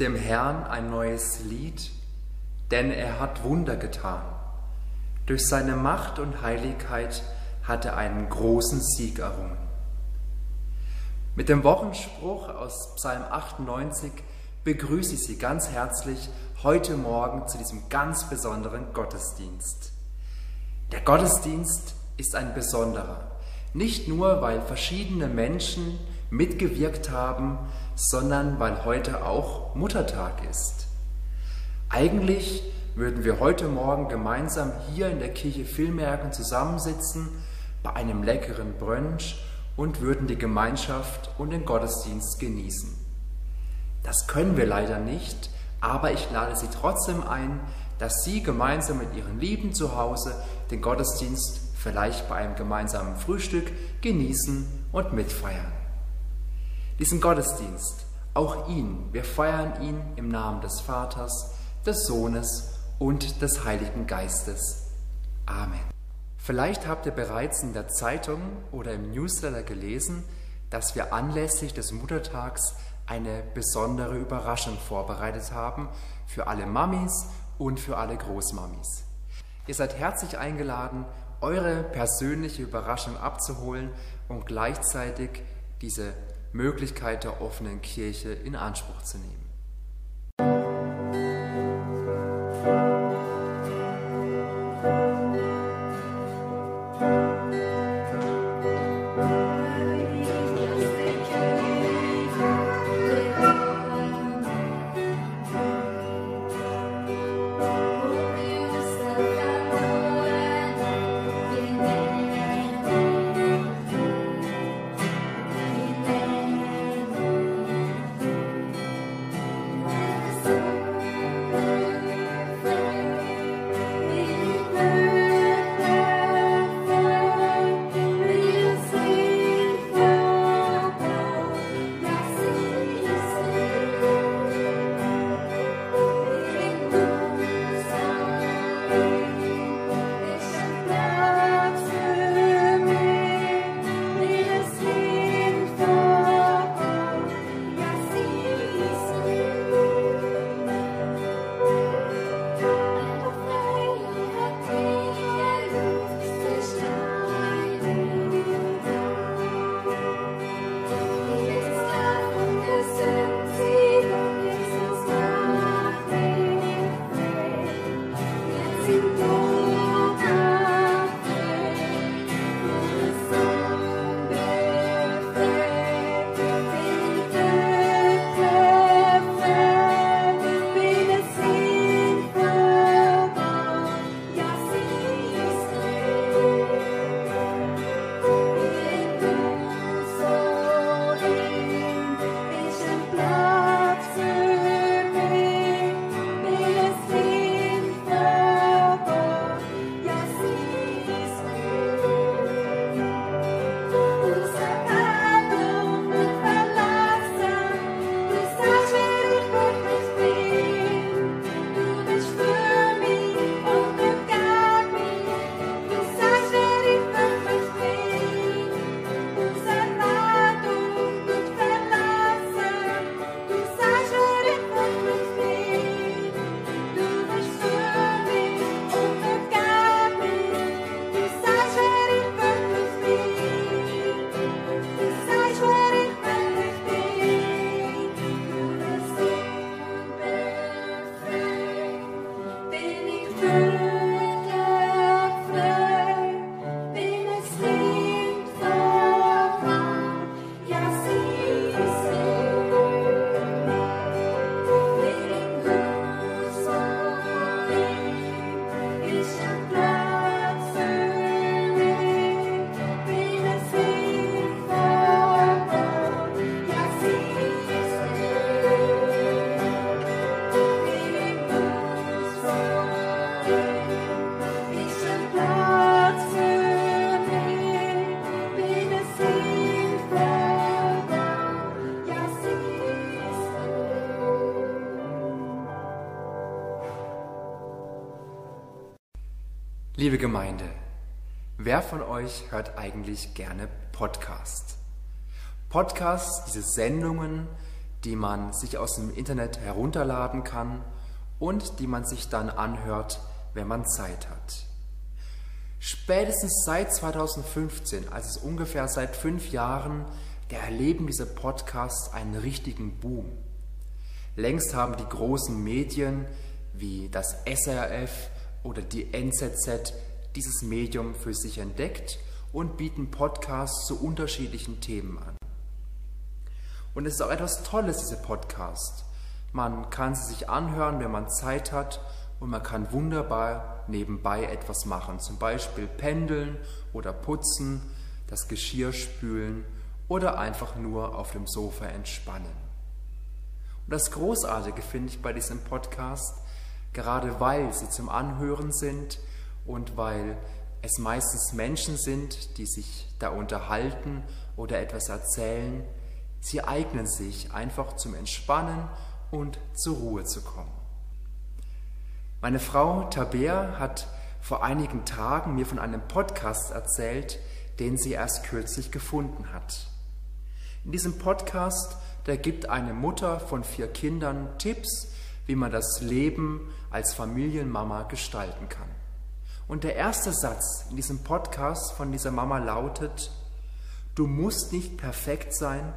Dem Herrn ein neues Lied, denn er hat Wunder getan. Durch seine Macht und Heiligkeit hat er einen großen Sieg errungen. Mit dem Wochenspruch aus Psalm 98 begrüße ich Sie ganz herzlich heute Morgen zu diesem ganz besonderen Gottesdienst. Der Gottesdienst ist ein besonderer, nicht nur weil verschiedene Menschen mitgewirkt haben, sondern weil heute auch Muttertag ist. Eigentlich würden wir heute Morgen gemeinsam hier in der Kirche Villmerken zusammensitzen bei einem leckeren Brunch und würden die Gemeinschaft und den Gottesdienst genießen. Das können wir leider nicht, aber ich lade Sie trotzdem ein, dass Sie gemeinsam mit Ihren Lieben zu Hause den Gottesdienst vielleicht bei einem gemeinsamen Frühstück genießen und mitfeiern. Diesen Gottesdienst, auch ihn, wir feiern ihn im Namen des Vaters, des Sohnes und des Heiligen Geistes. Amen. Vielleicht habt ihr bereits in der Zeitung oder im Newsletter gelesen, dass wir anlässlich des Muttertags eine besondere Überraschung vorbereitet haben für alle Mamis und für alle Großmamis. Ihr seid herzlich eingeladen, eure persönliche Überraschung abzuholen und gleichzeitig diese Möglichkeit der offenen Kirche in Anspruch zu nehmen. Liebe Gemeinde, wer von euch hört eigentlich gerne Podcasts? Podcasts, diese Sendungen, die man sich aus dem Internet herunterladen kann und die man sich dann anhört, wenn man Zeit hat. Spätestens seit 2015, also ungefähr seit fünf Jahren, erleben diese Podcasts einen richtigen Boom. Längst haben die großen Medien wie das SRF oder die NZZ dieses Medium für sich entdeckt und bieten Podcasts zu unterschiedlichen Themen an. Und es ist auch etwas Tolles, diese Podcasts. Man kann sie sich anhören, wenn man Zeit hat und man kann wunderbar nebenbei etwas machen, zum Beispiel pendeln oder putzen, das Geschirr spülen oder einfach nur auf dem Sofa entspannen. Und das Großartige finde ich bei diesem Podcast, gerade weil sie zum Anhören sind und weil es meistens Menschen sind, die sich da unterhalten oder etwas erzählen, sie eignen sich einfach zum Entspannen und zur Ruhe zu kommen. Meine Frau Tabea hat vor einigen Tagen mir von einem Podcast erzählt, den sie erst kürzlich gefunden hat. In diesem Podcast, da gibt eine Mutter von vier Kindern Tipps, wie man das Leben als Familienmama gestalten kann. Und der erste Satz in diesem Podcast von dieser Mama lautet, du musst nicht perfekt sein,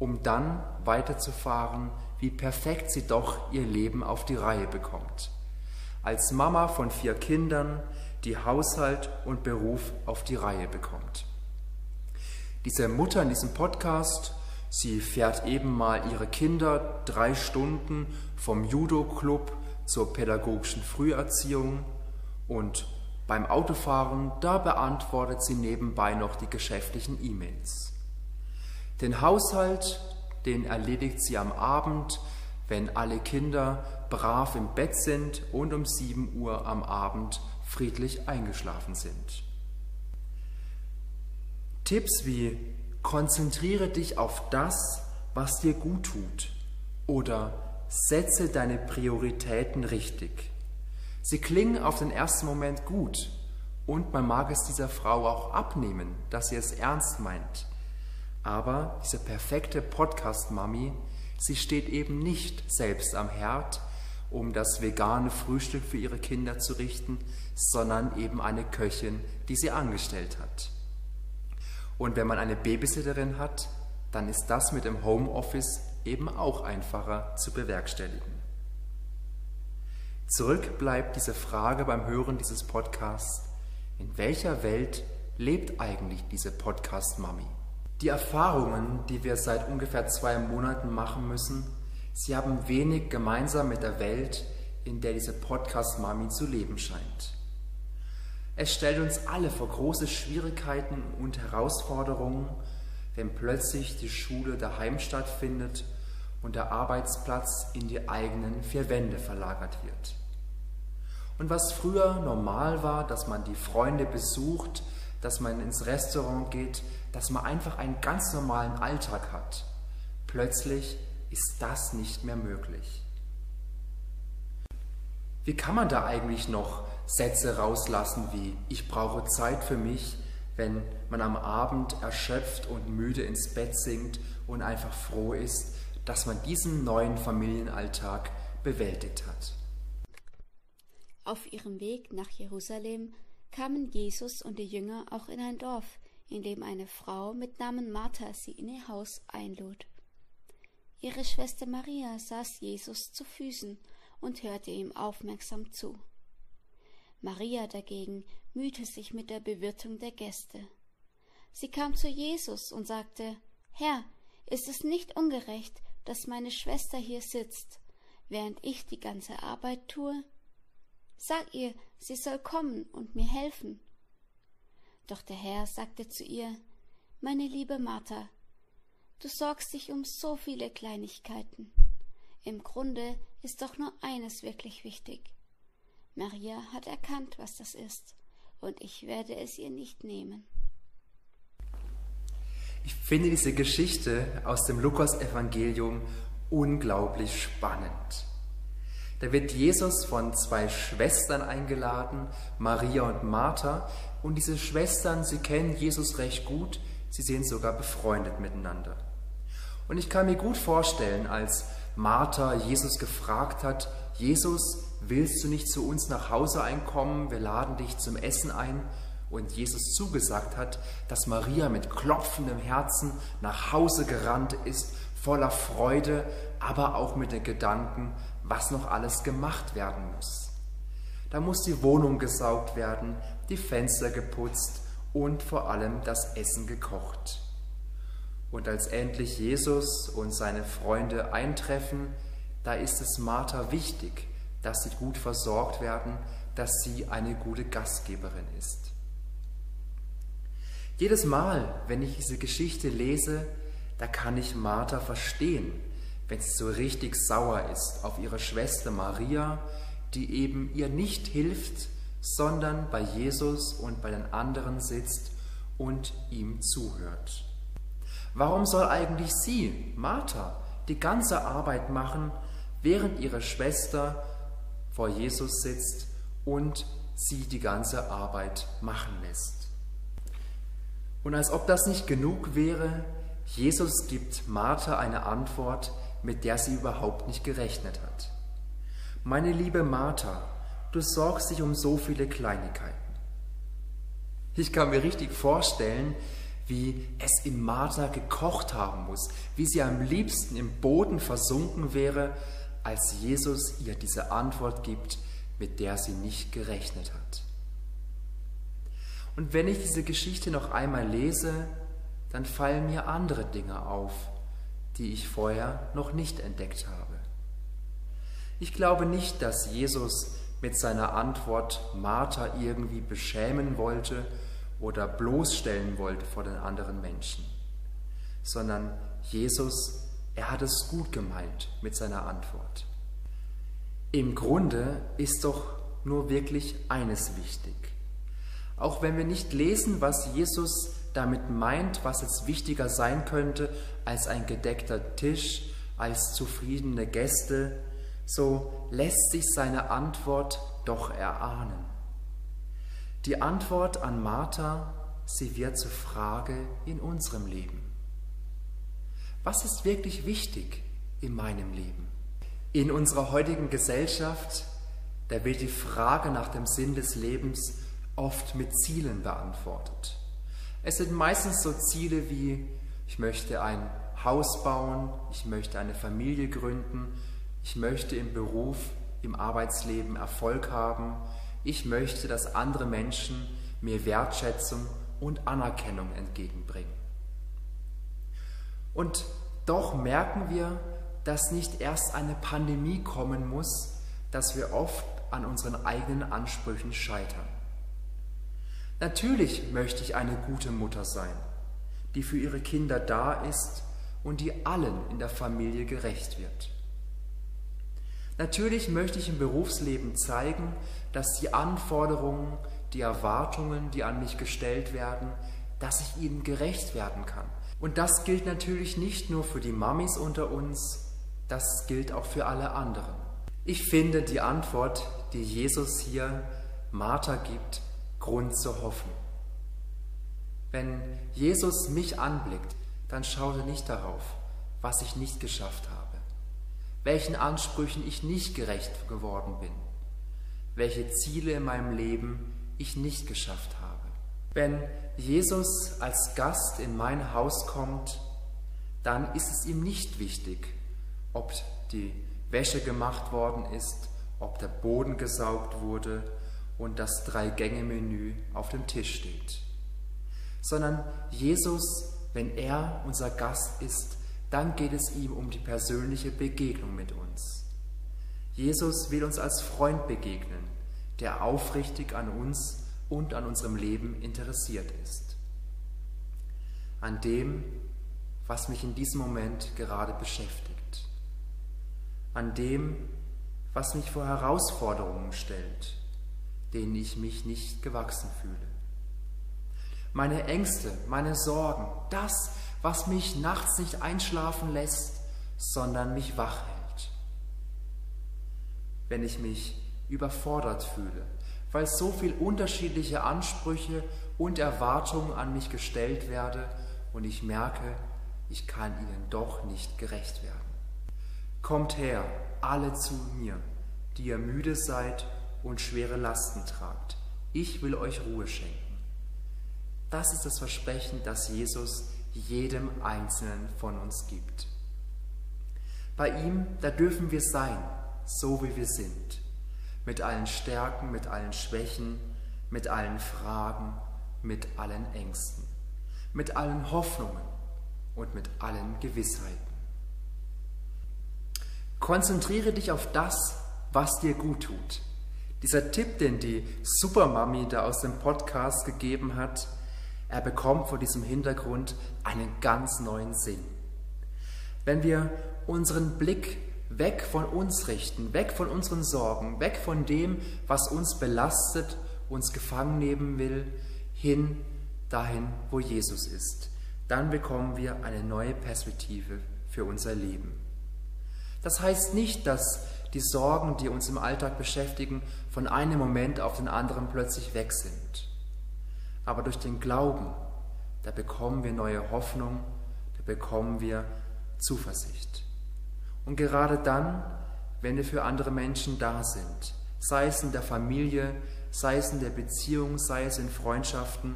um dann weiterzufahren, wie perfekt sie doch ihr Leben auf die Reihe bekommt. Als Mama von vier Kindern, die Haushalt und Beruf auf die Reihe bekommt. Diese Mutter in diesem Podcast, sie fährt eben mal ihre Kinder drei Stunden vom Judo-Club zur pädagogischen Früherziehung und beim Autofahren, da beantwortet sie nebenbei noch die geschäftlichen E-Mails. Den Haushalt, den erledigt sie am Abend, wenn alle Kinder brav im Bett sind und um 7 Uhr am Abend friedlich eingeschlafen sind. Tipps wie konzentriere dich auf das, was dir gut tut oder setze deine Prioritäten richtig. Sie klingen auf den ersten Moment gut und man mag es dieser Frau auch abnehmen, dass sie es ernst meint. Aber diese perfekte Podcast-Mami, sie steht eben nicht selbst am Herd, um das vegane Frühstück für ihre Kinder zu richten, sondern eben eine Köchin, die sie angestellt hat. Und wenn man eine Babysitterin hat, dann ist das mit dem Homeoffice eben auch einfacher zu bewerkstelligen. Zurück bleibt diese Frage beim Hören dieses Podcasts, in welcher Welt lebt eigentlich diese Podcast-Mami? Die Erfahrungen, die wir seit ungefähr zwei Monaten machen müssen, sie haben wenig gemeinsam mit der Welt, in der diese Podcast-Mami zu leben scheint. Es stellt uns alle vor große Schwierigkeiten und Herausforderungen, wenn plötzlich die Schule daheim stattfindet und der Arbeitsplatz in die eigenen vier Wände verlagert wird. Und was früher normal war, dass man die Freunde besucht, dass man ins Restaurant geht, dass man einfach einen ganz normalen Alltag hat. Plötzlich ist das nicht mehr möglich. Wie kann man da eigentlich noch Sätze rauslassen wie ich brauche Zeit für mich, wenn man am Abend erschöpft und müde ins Bett sinkt und einfach froh ist, dass man diesen neuen Familienalltag bewältigt hat. Auf ihrem Weg nach Jerusalem kamen Jesus und die Jünger auch in ein Dorf, in dem eine Frau mit Namen Martha sie in ihr Haus einlud. Ihre Schwester Maria saß Jesus zu Füßen und hörte ihm aufmerksam zu. Maria dagegen mühte sich mit der Bewirtung der Gäste. Sie kam zu Jesus und sagte Herr, ist es nicht ungerecht, dass meine Schwester hier sitzt, während ich die ganze Arbeit tue? Sag ihr, sie soll kommen und mir helfen. Doch der Herr sagte zu ihr, Meine liebe Martha, du sorgst dich um so viele Kleinigkeiten. Im Grunde ist doch nur eines wirklich wichtig. Maria hat erkannt, was das ist, und ich werde es ihr nicht nehmen. Ich finde diese Geschichte aus dem Lukas-Evangelium unglaublich spannend. Da wird Jesus von zwei Schwestern eingeladen, Maria und Martha. Und diese Schwestern, sie kennen Jesus recht gut, sie sind sogar befreundet miteinander. Und ich kann mir gut vorstellen, als Martha Jesus gefragt hat, Jesus, willst du nicht zu uns nach Hause einkommen? Wir laden dich zum Essen ein. Und Jesus zugesagt hat, dass Maria mit klopfendem Herzen nach Hause gerannt ist, voller Freude, aber auch mit den Gedanken, was noch alles gemacht werden muss. Da muss die Wohnung gesaugt werden, die Fenster geputzt und vor allem das Essen gekocht. Und als endlich Jesus und seine Freunde eintreffen, da ist es Martha wichtig, dass sie gut versorgt werden, dass sie eine gute Gastgeberin ist. Jedes Mal, wenn ich diese Geschichte lese, da kann ich Martha verstehen, wenn sie so richtig sauer ist auf ihre Schwester Maria, die eben ihr nicht hilft, sondern bei Jesus und bei den anderen sitzt und ihm zuhört. Warum soll eigentlich sie, Martha, die ganze Arbeit machen, während ihre Schwester vor Jesus sitzt und sie die ganze Arbeit machen lässt? Und als ob das nicht genug wäre, Jesus gibt Martha eine Antwort, mit der sie überhaupt nicht gerechnet hat. Meine liebe Martha, du sorgst dich um so viele Kleinigkeiten. Ich kann mir richtig vorstellen, wie es in Martha gekocht haben muss, wie sie am liebsten im Boden versunken wäre, als Jesus ihr diese Antwort gibt, mit der sie nicht gerechnet hat. Und wenn ich diese Geschichte noch einmal lese, dann fallen mir andere Dinge auf, die ich vorher noch nicht entdeckt habe. Ich glaube nicht, dass Jesus mit seiner Antwort Martha irgendwie beschämen wollte oder bloßstellen wollte vor den anderen Menschen, sondern Jesus, er hat es gut gemeint mit seiner Antwort. Im Grunde ist doch nur wirklich eines wichtig. Auch wenn wir nicht lesen, was Jesus damit meint, was jetzt wichtiger sein könnte als ein gedeckter Tisch, als zufriedene Gäste, so lässt sich seine Antwort doch erahnen. Die Antwort an Martha, sie wird zur Frage in unserem Leben. Was ist wirklich wichtig in meinem Leben? In unserer heutigen Gesellschaft, da wird die Frage nach dem Sinn des Lebens oft mit Zielen beantwortet. Es sind meistens so Ziele wie, ich möchte ein Haus bauen, ich möchte eine Familie gründen, ich möchte im Beruf, im Arbeitsleben Erfolg haben, ich möchte, dass andere Menschen mir Wertschätzung und Anerkennung entgegenbringen. Und doch merken wir, dass nicht erst eine Pandemie kommen muss, dass wir oft an unseren eigenen Ansprüchen scheitern. Natürlich möchte ich eine gute Mutter sein, die für ihre Kinder da ist und die allen in der Familie gerecht wird. Natürlich möchte ich im Berufsleben zeigen, dass die Anforderungen, die Erwartungen, die an mich gestellt werden, dass ich ihnen gerecht werden kann. Und das gilt natürlich nicht nur für die Mamis unter uns, das gilt auch für alle anderen. Ich finde die Antwort, die Jesus hier Martha gibt, Grund zur Hoffnung. Wenn Jesus mich anblickt, dann schaut er nicht darauf, was ich nicht geschafft habe welchen Ansprüchen ich nicht gerecht geworden bin, welche Ziele in meinem Leben ich nicht geschafft habe. Wenn Jesus als Gast in mein Haus kommt, dann ist es ihm nicht wichtig, ob die Wäsche gemacht worden ist, ob der Boden gesaugt wurde und das Drei-Gänge-Menü auf dem Tisch steht. Sondern Jesus, wenn er unser Gast ist, dann geht es ihm um die persönliche Begegnung mit uns. Jesus will uns als Freund begegnen, der aufrichtig an uns und an unserem Leben interessiert ist. An dem, was mich in diesem Moment gerade beschäftigt. An dem, was mich vor Herausforderungen stellt, denen ich mich nicht gewachsen fühle. Meine Ängste, meine Sorgen, das, was mich nachts nicht einschlafen lässt, sondern mich wach hält. Wenn ich mich überfordert fühle, weil so viel unterschiedliche Ansprüche und Erwartungen an mich gestellt werde und ich merke, ich kann ihnen doch nicht gerecht werden. Kommt her, alle zu mir, die ihr müde seid und schwere Lasten tragt. Ich will euch Ruhe schenken. Das ist das Versprechen, das Jesus jedem Einzelnen von uns gibt. Bei ihm, da dürfen wir sein, so wie wir sind, mit allen Stärken, mit allen Schwächen, mit allen Fragen, mit allen Ängsten, mit allen Hoffnungen und mit allen Gewissheiten. Konzentriere dich auf das, was dir gut tut. Dieser Tipp, den die Supermami da aus dem Podcast gegeben hat, er bekommt vor diesem Hintergrund einen ganz neuen Sinn. Wenn wir unseren Blick weg von uns richten, weg von unseren Sorgen, weg von dem, was uns belastet, uns gefangen nehmen will, hin dahin, wo Jesus ist, dann bekommen wir eine neue Perspektive für unser Leben. Das heißt nicht, dass die Sorgen, die uns im Alltag beschäftigen, von einem Moment auf den anderen plötzlich weg sind. Aber durch den Glauben, da bekommen wir neue Hoffnung, da bekommen wir Zuversicht. Und gerade dann, wenn wir für andere Menschen da sind, sei es in der Familie, sei es in der Beziehung, sei es in Freundschaften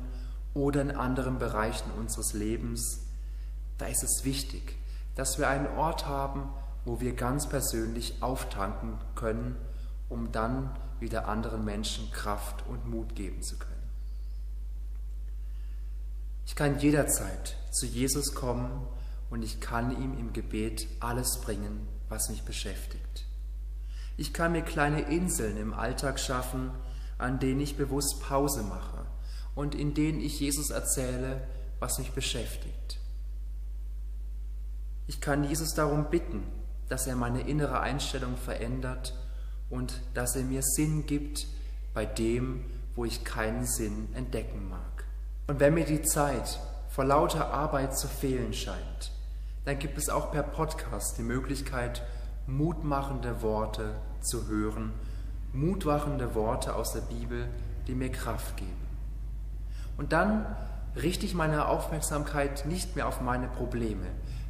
oder in anderen Bereichen unseres Lebens, da ist es wichtig, dass wir einen Ort haben, wo wir ganz persönlich auftanken können, um dann wieder anderen Menschen Kraft und Mut geben zu können. Ich kann jederzeit zu Jesus kommen und ich kann ihm im Gebet alles bringen, was mich beschäftigt. Ich kann mir kleine Inseln im Alltag schaffen, an denen ich bewusst Pause mache und in denen ich Jesus erzähle, was mich beschäftigt. Ich kann Jesus darum bitten, dass er meine innere Einstellung verändert und dass er mir Sinn gibt bei dem, wo ich keinen Sinn entdecken mag. Und wenn mir die Zeit vor lauter Arbeit zu fehlen scheint, dann gibt es auch per Podcast die Möglichkeit, mutmachende Worte zu hören, mutmachende Worte aus der Bibel, die mir Kraft geben. Und dann richte ich meine Aufmerksamkeit nicht mehr auf meine Probleme,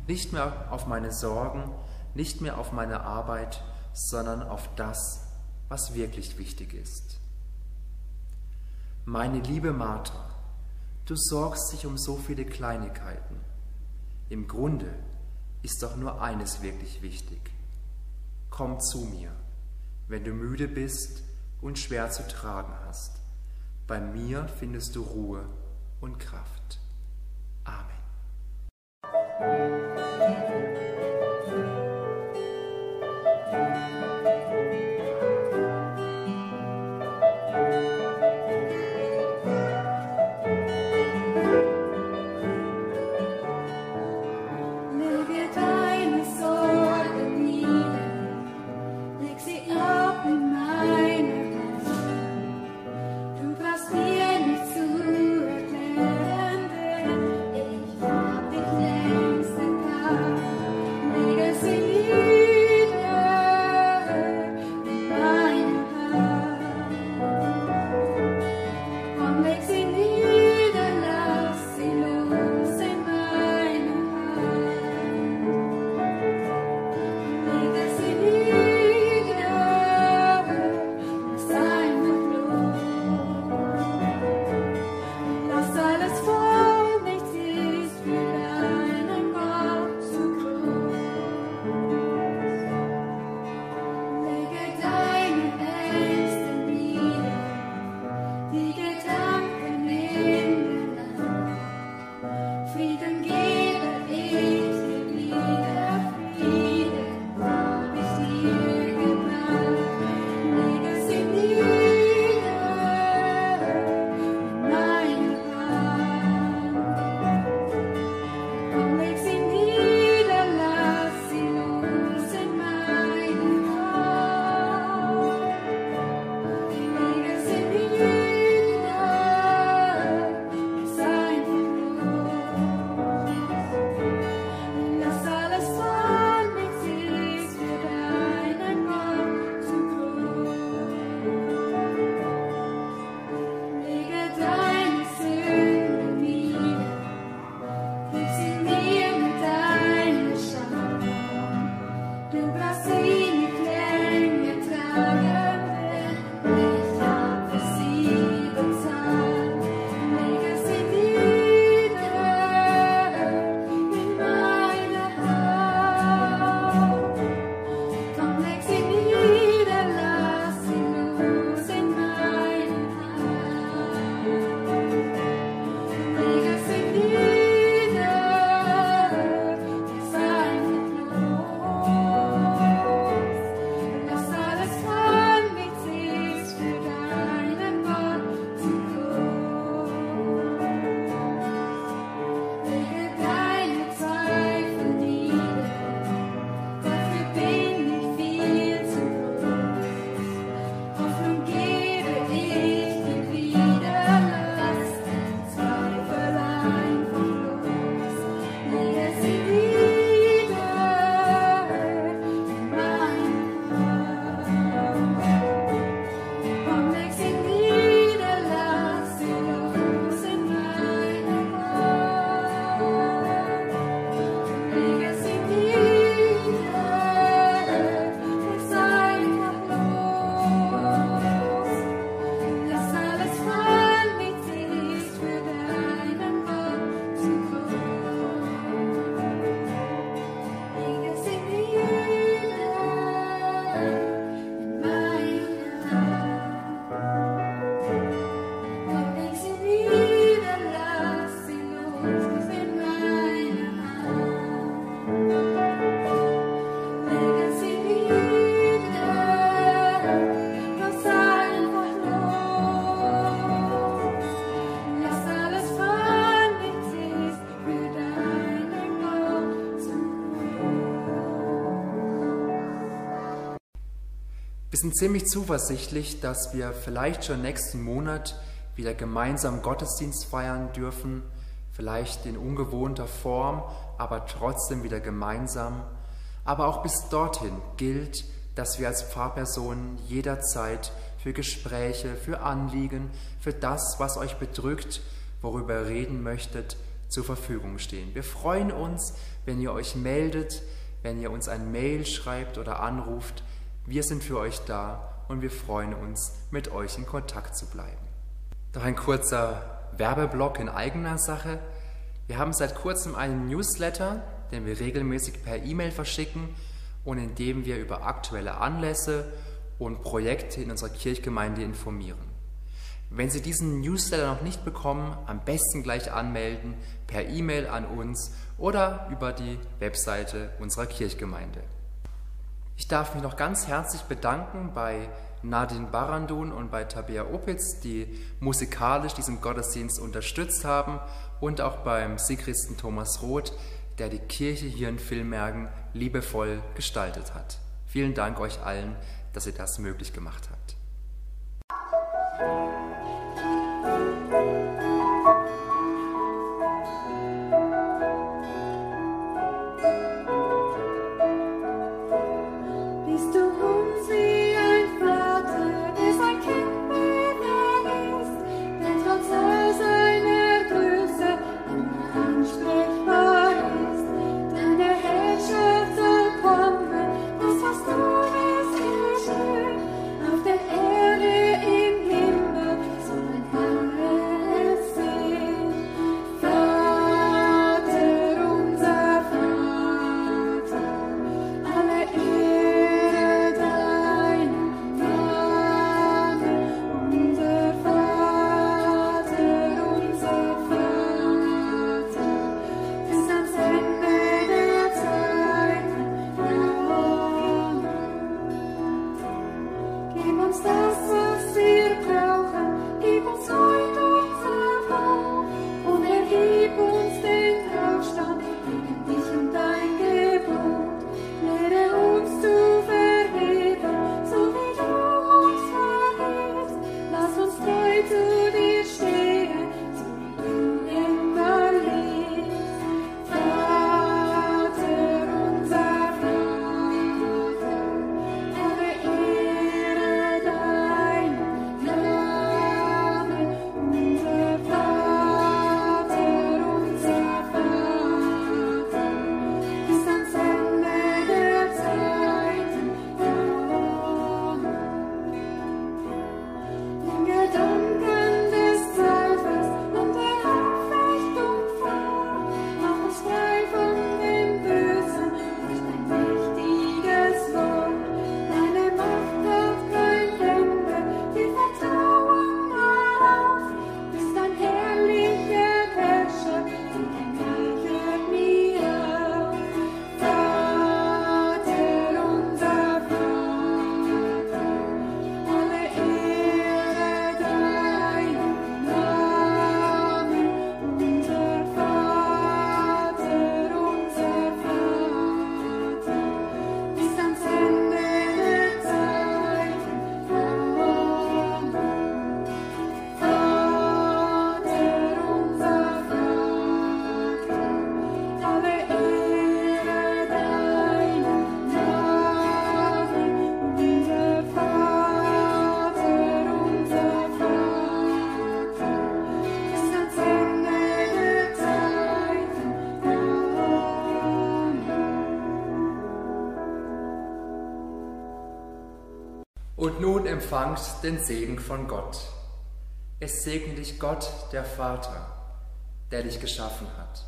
nicht mehr auf meine Sorgen, nicht mehr auf meine Arbeit, sondern auf das, was wirklich wichtig ist. Meine liebe Martha, du sorgst dich um so viele Kleinigkeiten. Im Grunde ist doch nur eines wirklich wichtig. Komm zu mir, wenn du müde bist und schwer zu tragen hast. Bei mir findest du Ruhe und Kraft. Sind ziemlich zuversichtlich, dass wir vielleicht schon nächsten Monat wieder gemeinsam Gottesdienst feiern dürfen, vielleicht in ungewohnter Form, aber trotzdem wieder gemeinsam. Aber auch bis dorthin gilt, dass wir als Pfarrpersonen jederzeit für Gespräche, für Anliegen, für das, was euch bedrückt, worüber ihr reden möchtet, zur Verfügung stehen. Wir freuen uns, wenn ihr euch meldet, wenn ihr uns ein Mail schreibt oder anruft. Wir sind für euch da und wir freuen uns, mit euch in Kontakt zu bleiben. Doch ein kurzer Werbeblock in eigener Sache. Wir haben seit kurzem einen Newsletter, den wir regelmäßig per E-Mail verschicken und in dem wir über aktuelle Anlässe und Projekte in unserer Kirchgemeinde informieren. Wenn Sie diesen Newsletter noch nicht bekommen, am besten gleich anmelden per E-Mail an uns oder über die Webseite unserer Kirchgemeinde. Ich darf mich noch ganz herzlich bedanken bei Nadine Barandun und bei Tabea Opitz, die musikalisch diesen Gottesdienst unterstützt haben und auch beim Sigristen Thomas Roth, der die Kirche hier in Villmergen liebevoll gestaltet hat. Vielen Dank euch allen, dass ihr das möglich gemacht habt. Und nun empfangt den Segen von Gott. Es segne dich Gott, der Vater, der dich geschaffen hat.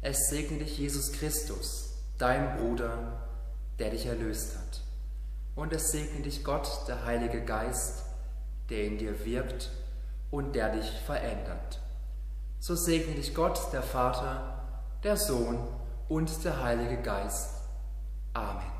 Es segne dich Jesus Christus, dein Bruder, der dich erlöst hat. Und es segne dich Gott, der Heilige Geist, der in dir wirkt und der dich verändert. So segne dich Gott, der Vater, der Sohn und der Heilige Geist. Amen.